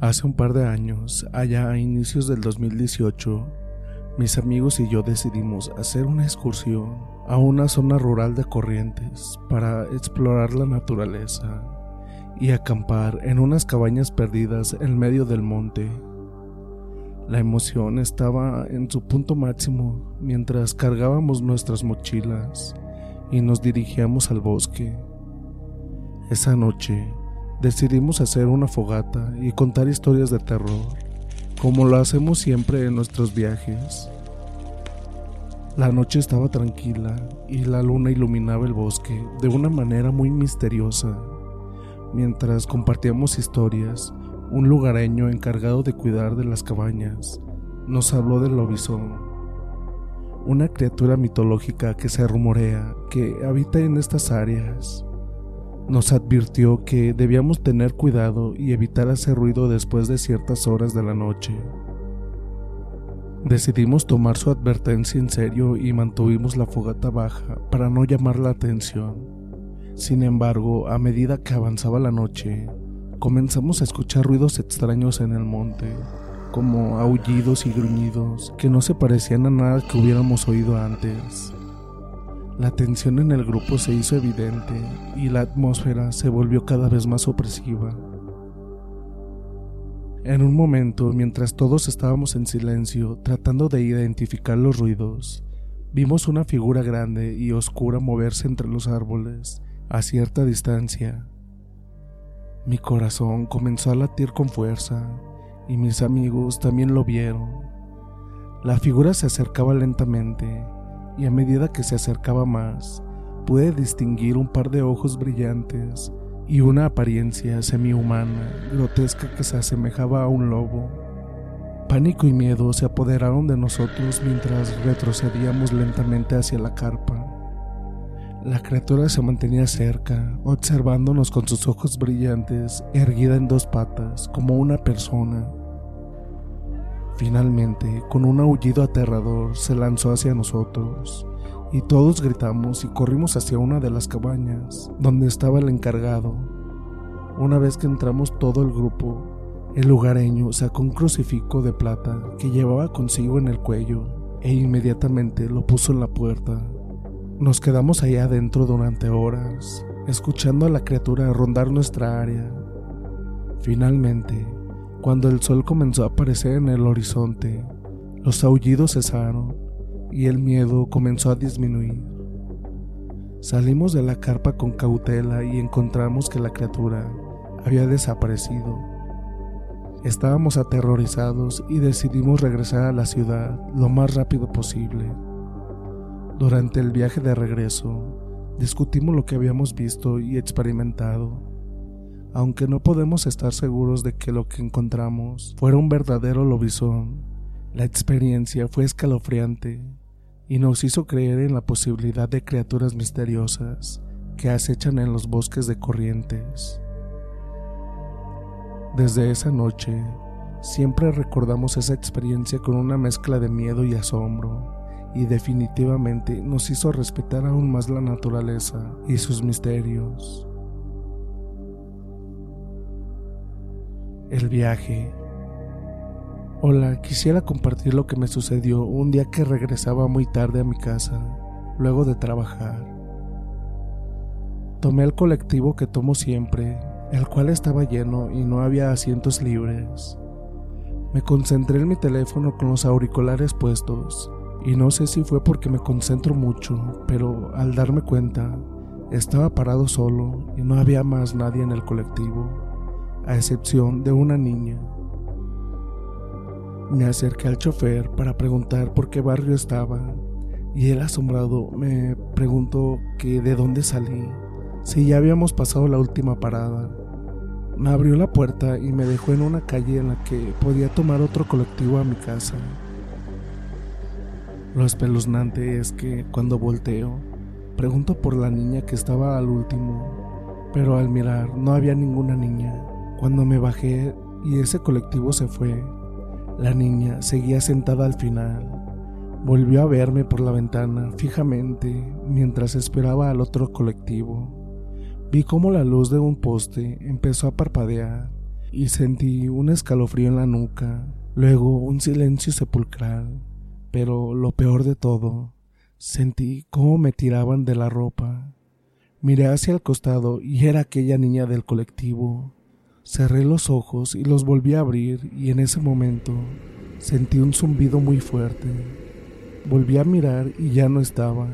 Hace un par de años, allá a inicios del 2018, mis amigos y yo decidimos hacer una excursión a una zona rural de Corrientes para explorar la naturaleza y acampar en unas cabañas perdidas en medio del monte. La emoción estaba en su punto máximo mientras cargábamos nuestras mochilas y nos dirigíamos al bosque. Esa noche decidimos hacer una fogata y contar historias de terror, como lo hacemos siempre en nuestros viajes. La noche estaba tranquila y la luna iluminaba el bosque de una manera muy misteriosa. Mientras compartíamos historias, un lugareño encargado de cuidar de las cabañas nos habló del lobizón, una criatura mitológica que se rumorea que habita en estas áreas nos advirtió que debíamos tener cuidado y evitar hacer ruido después de ciertas horas de la noche. Decidimos tomar su advertencia en serio y mantuvimos la fogata baja para no llamar la atención. Sin embargo, a medida que avanzaba la noche, comenzamos a escuchar ruidos extraños en el monte, como aullidos y gruñidos que no se parecían a nada que hubiéramos oído antes. La tensión en el grupo se hizo evidente y la atmósfera se volvió cada vez más opresiva. En un momento, mientras todos estábamos en silencio tratando de identificar los ruidos, vimos una figura grande y oscura moverse entre los árboles a cierta distancia. Mi corazón comenzó a latir con fuerza y mis amigos también lo vieron. La figura se acercaba lentamente y a medida que se acercaba más, pude distinguir un par de ojos brillantes y una apariencia semi-humana, grotesca que se asemejaba a un lobo. Pánico y miedo se apoderaron de nosotros mientras retrocedíamos lentamente hacia la carpa. La criatura se mantenía cerca, observándonos con sus ojos brillantes, erguida en dos patas, como una persona. Finalmente, con un aullido aterrador, se lanzó hacia nosotros, y todos gritamos y corrimos hacia una de las cabañas, donde estaba el encargado. Una vez que entramos todo el grupo, el lugareño sacó un crucifijo de plata que llevaba consigo en el cuello, e inmediatamente lo puso en la puerta. Nos quedamos ahí adentro durante horas, escuchando a la criatura rondar nuestra área. Finalmente, cuando el sol comenzó a aparecer en el horizonte, los aullidos cesaron y el miedo comenzó a disminuir. Salimos de la carpa con cautela y encontramos que la criatura había desaparecido. Estábamos aterrorizados y decidimos regresar a la ciudad lo más rápido posible. Durante el viaje de regreso, discutimos lo que habíamos visto y experimentado aunque no podemos estar seguros de que lo que encontramos fuera un verdadero lobizón, la experiencia fue escalofriante y nos hizo creer en la posibilidad de criaturas misteriosas que acechan en los bosques de corrientes. Desde esa noche, siempre recordamos esa experiencia con una mezcla de miedo y asombro, y definitivamente nos hizo respetar aún más la naturaleza y sus misterios. El viaje. Hola, quisiera compartir lo que me sucedió un día que regresaba muy tarde a mi casa, luego de trabajar. Tomé el colectivo que tomo siempre, el cual estaba lleno y no había asientos libres. Me concentré en mi teléfono con los auriculares puestos, y no sé si fue porque me concentro mucho, pero al darme cuenta, Estaba parado solo y no había más nadie en el colectivo, a excepción de una niña. Me acerqué al chofer para preguntar por qué barrio estaba y él asombrado me preguntó que de dónde salí, si ya habíamos pasado la última parada. Me abrió la puerta y me dejó en una calle en la que podía tomar otro colectivo a mi casa. Lo espeluznante es que cuando volteo, pregunto por la niña que estaba al último, pero al mirar no había ninguna niña. Cuando me bajé y ese colectivo se fue, la niña seguía sentada al final. Volvió a verme por la ventana fijamente mientras esperaba al otro colectivo. Vi cómo la luz de un poste empezó a parpadear y sentí un escalofrío en la nuca, luego un silencio sepulcral. Pero lo peor de todo, sentí cómo me tiraban de la ropa. Miré hacia el costado y era aquella niña del colectivo. Cerré los ojos y los volví a abrir y en ese momento sentí un zumbido muy fuerte. Volví a mirar y ya no estaba.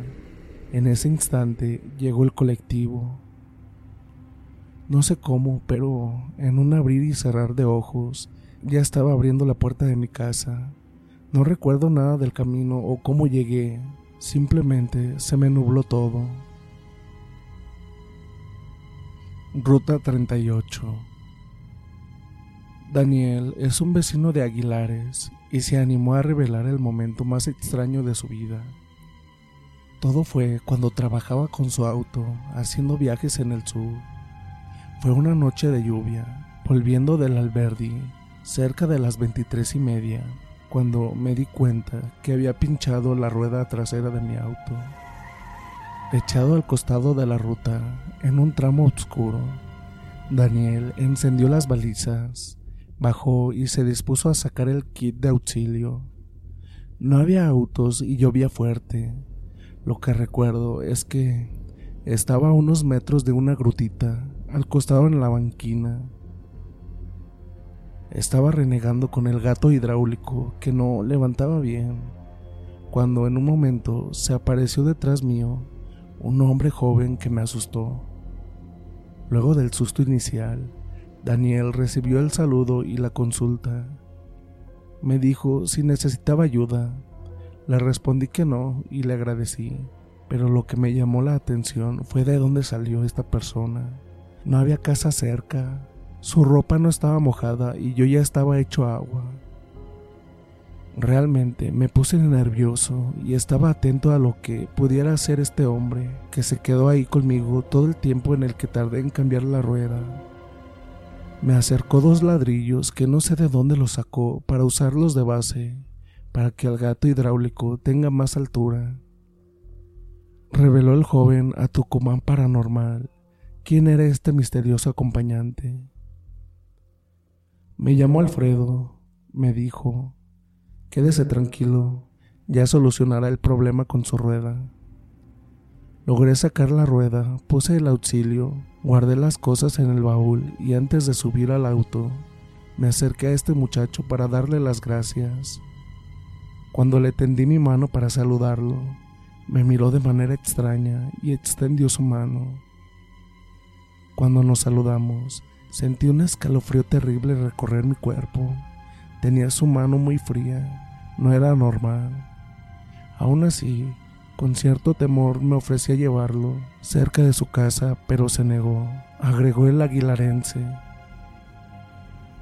En ese instante llegó el colectivo. No sé cómo, pero en un abrir y cerrar de ojos ya estaba abriendo la puerta de mi casa. No recuerdo nada del camino o cómo llegué, simplemente se me nubló todo. Ruta 38 Daniel es un vecino de Aguilares y se animó a revelar el momento más extraño de su vida. Todo fue cuando trabajaba con su auto haciendo viajes en el sur. Fue una noche de lluvia, volviendo del Alberdi, cerca de las veintitrés y media cuando me di cuenta que había pinchado la rueda trasera de mi auto. Echado al costado de la ruta, en un tramo oscuro, Daniel encendió las balizas, bajó y se dispuso a sacar el kit de auxilio. No había autos y llovía fuerte. Lo que recuerdo es que estaba a unos metros de una grutita, al costado en la banquina, estaba renegando con el gato hidráulico que no levantaba bien, cuando en un momento se apareció detrás mío un hombre joven que me asustó. Luego del susto inicial, Daniel recibió el saludo y la consulta. Me dijo si necesitaba ayuda. Le respondí que no y le agradecí, pero lo que me llamó la atención fue de dónde salió esta persona. No había casa cerca, su ropa no estaba mojada y yo ya estaba hecho agua. Realmente me puse nervioso y estaba atento a lo que pudiera hacer este hombre que se quedó ahí conmigo todo el tiempo en el que tardé en cambiar la rueda. Me acercó dos ladrillos que no sé de dónde los sacó para usarlos de base, para que el gato hidráulico tenga más altura. Reveló el joven a Tucumán Paranormal quién era este misterioso acompañante. Me llamó Alfredo, me dijo, quédese tranquilo, ya solucionará el problema con su rueda. Logré sacar la rueda, puse el auxilio, guardé las cosas en el baúl y antes de subir al auto, me acerqué a este muchacho para darle las gracias. Cuando le tendí mi mano para saludarlo, me miró de manera extraña y extendió su mano. Cuando nos saludamos, Sentí un escalofrío terrible recorrer mi cuerpo. Tenía su mano muy fría. No era normal. Aún así, con cierto temor me ofrecí a llevarlo cerca de su casa, pero se negó, agregó el aguilarense.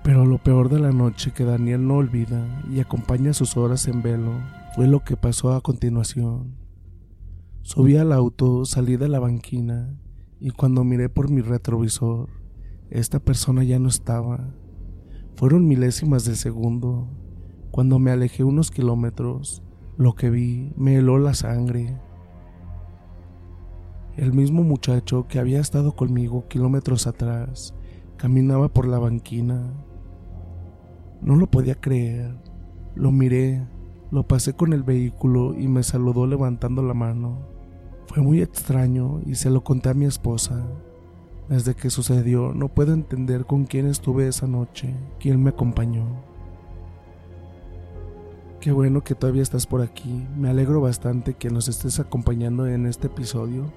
Pero lo peor de la noche que Daniel no olvida y acompaña sus horas en velo fue lo que pasó a continuación. Subí al auto, salí de la banquina y cuando miré por mi retrovisor esta persona ya no estaba. Fueron milésimas de segundo. Cuando me alejé unos kilómetros, lo que vi me heló la sangre. El mismo muchacho que había estado conmigo kilómetros atrás caminaba por la banquina. No lo podía creer. Lo miré, lo pasé con el vehículo y me saludó levantando la mano. Fue muy extraño y se lo conté a mi esposa. Desde que sucedió, no puedo entender con quién estuve esa noche, quién me acompañó. Qué bueno que todavía estás por aquí, me alegro bastante que nos estés acompañando en este episodio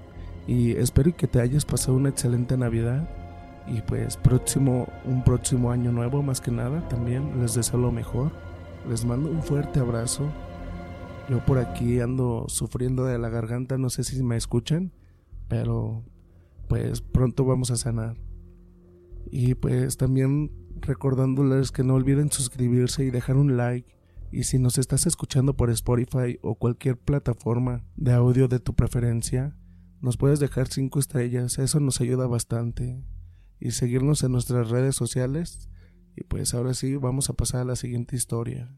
Y espero que te hayas pasado una excelente Navidad. Y pues próximo, un próximo año nuevo más que nada también. Les deseo lo mejor. Les mando un fuerte abrazo. Yo por aquí ando sufriendo de la garganta, no sé si me escuchan, pero pues pronto vamos a sanar. Y pues también recordándoles que no olviden suscribirse y dejar un like. Y si nos estás escuchando por Spotify o cualquier plataforma de audio de tu preferencia, nos puedes dejar 5 estrellas, eso nos ayuda bastante. Y seguirnos en nuestras redes sociales. Y pues ahora sí, vamos a pasar a la siguiente historia.